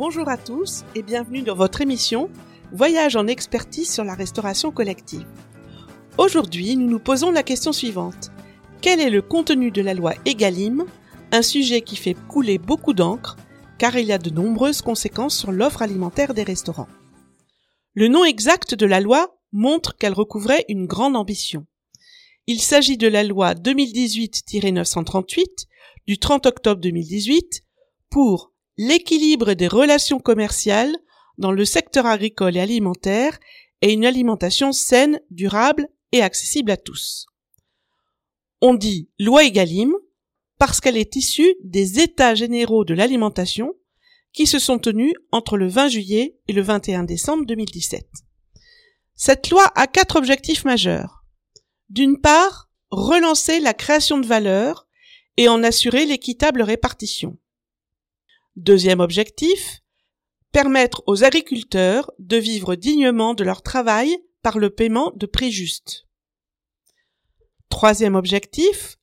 Bonjour à tous et bienvenue dans votre émission Voyage en expertise sur la restauration collective. Aujourd'hui, nous nous posons la question suivante. Quel est le contenu de la loi EGalim Un sujet qui fait couler beaucoup d'encre car il y a de nombreuses conséquences sur l'offre alimentaire des restaurants? Le nom exact de la loi montre qu'elle recouvrait une grande ambition. Il s'agit de la loi 2018-938 du 30 octobre 2018 pour l'équilibre des relations commerciales dans le secteur agricole et alimentaire et une alimentation saine, durable et accessible à tous. On dit loi Egalim parce qu'elle est issue des États généraux de l'alimentation qui se sont tenus entre le 20 juillet et le 21 décembre 2017. Cette loi a quatre objectifs majeurs. D'une part, relancer la création de valeur et en assurer l'équitable répartition. Deuxième objectif, permettre aux agriculteurs de vivre dignement de leur travail par le paiement de prix justes. Troisième objectif,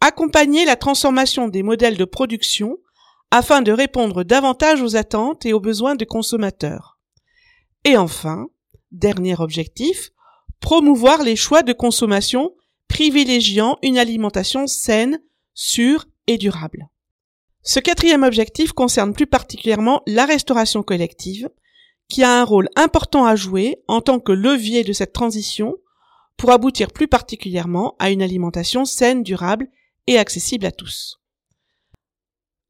accompagner la transformation des modèles de production afin de répondre davantage aux attentes et aux besoins des consommateurs. Et enfin, dernier objectif, promouvoir les choix de consommation privilégiant une alimentation saine, sûre et durable. Ce quatrième objectif concerne plus particulièrement la restauration collective, qui a un rôle important à jouer en tant que levier de cette transition pour aboutir plus particulièrement à une alimentation saine, durable et accessible à tous.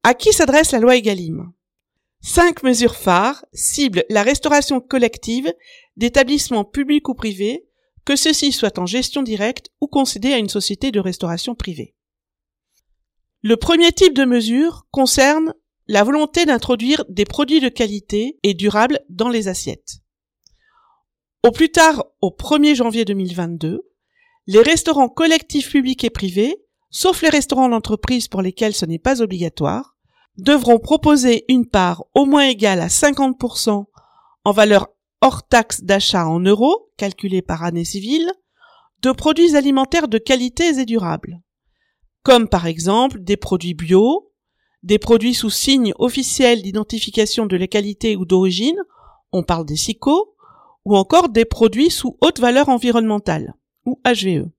À qui s'adresse la loi Egalim? Cinq mesures phares ciblent la restauration collective d'établissements publics ou privés, que ceux-ci soient en gestion directe ou concédés à une société de restauration privée. Le premier type de mesure concerne la volonté d'introduire des produits de qualité et durables dans les assiettes. Au plus tard, au 1er janvier 2022, les restaurants collectifs publics et privés, sauf les restaurants d'entreprise pour lesquels ce n'est pas obligatoire, devront proposer une part au moins égale à 50% en valeur hors taxe d'achat en euros, calculée par année civile, de produits alimentaires de qualité et durables comme par exemple des produits bio, des produits sous signe officiel d'identification de la qualité ou d'origine, on parle des SICO, ou encore des produits sous haute valeur environnementale, ou HVE.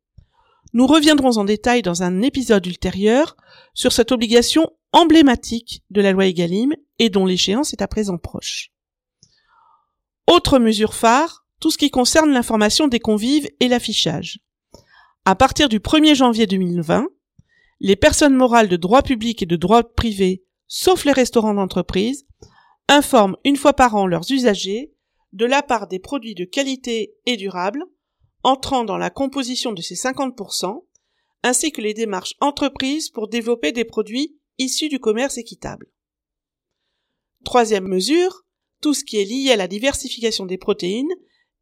Nous reviendrons en détail dans un épisode ultérieur sur cette obligation emblématique de la loi Egalim et dont l'échéance est à présent proche. Autre mesure phare, tout ce qui concerne l'information des convives et l'affichage. À partir du 1er janvier 2020, les personnes morales de droit public et de droit privé, sauf les restaurants d'entreprise, informent une fois par an leurs usagers de la part des produits de qualité et durables entrant dans la composition de ces 50%, ainsi que les démarches entreprises pour développer des produits issus du commerce équitable. Troisième mesure, tout ce qui est lié à la diversification des protéines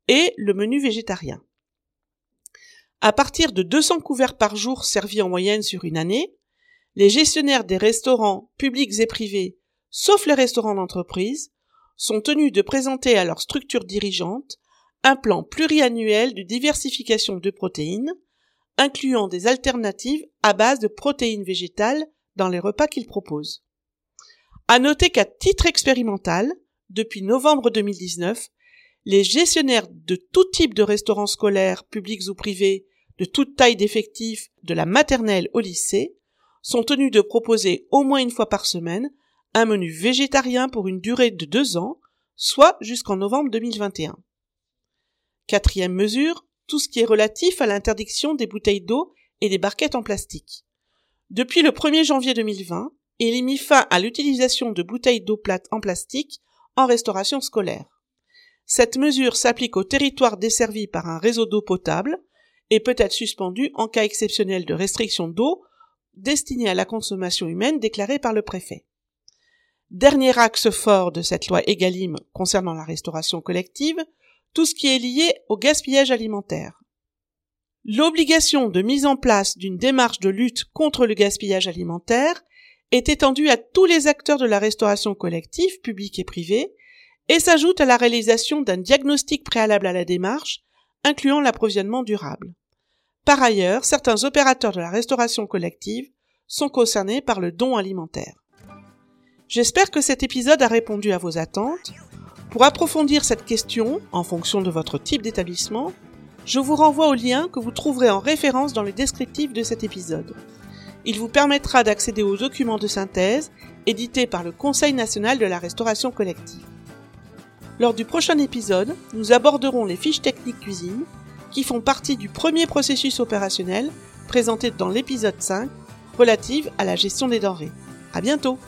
et le menu végétarien. À partir de 200 couverts par jour servis en moyenne sur une année, les gestionnaires des restaurants publics et privés, sauf les restaurants d'entreprise, sont tenus de présenter à leur structure dirigeante un plan pluriannuel de diversification de protéines, incluant des alternatives à base de protéines végétales dans les repas qu'ils proposent. À noter qu'à titre expérimental, depuis novembre 2019, les gestionnaires de tout type de restaurants scolaires, publics ou privés, de toute taille d'effectifs, de la maternelle au lycée, sont tenus de proposer au moins une fois par semaine un menu végétarien pour une durée de deux ans, soit jusqu'en novembre 2021. Quatrième mesure, tout ce qui est relatif à l'interdiction des bouteilles d'eau et des barquettes en plastique. Depuis le 1er janvier 2020, il est mis fin à l'utilisation de bouteilles d'eau plate en plastique en restauration scolaire. Cette mesure s'applique au territoire desservi par un réseau d'eau potable, et peut être suspendu en cas exceptionnel de restriction d'eau destinée à la consommation humaine déclarée par le préfet. Dernier axe fort de cette loi EGalim concernant la restauration collective, tout ce qui est lié au gaspillage alimentaire. L'obligation de mise en place d'une démarche de lutte contre le gaspillage alimentaire est étendue à tous les acteurs de la restauration collective, publique et privée, et s'ajoute à la réalisation d'un diagnostic préalable à la démarche, incluant l'approvisionnement durable. Par ailleurs, certains opérateurs de la restauration collective sont concernés par le don alimentaire. J'espère que cet épisode a répondu à vos attentes. Pour approfondir cette question, en fonction de votre type d'établissement, je vous renvoie au lien que vous trouverez en référence dans le descriptif de cet épisode. Il vous permettra d'accéder aux documents de synthèse édités par le Conseil national de la restauration collective. Lors du prochain épisode, nous aborderons les fiches techniques cuisine qui font partie du premier processus opérationnel présenté dans l'épisode 5 relative à la gestion des denrées. À bientôt!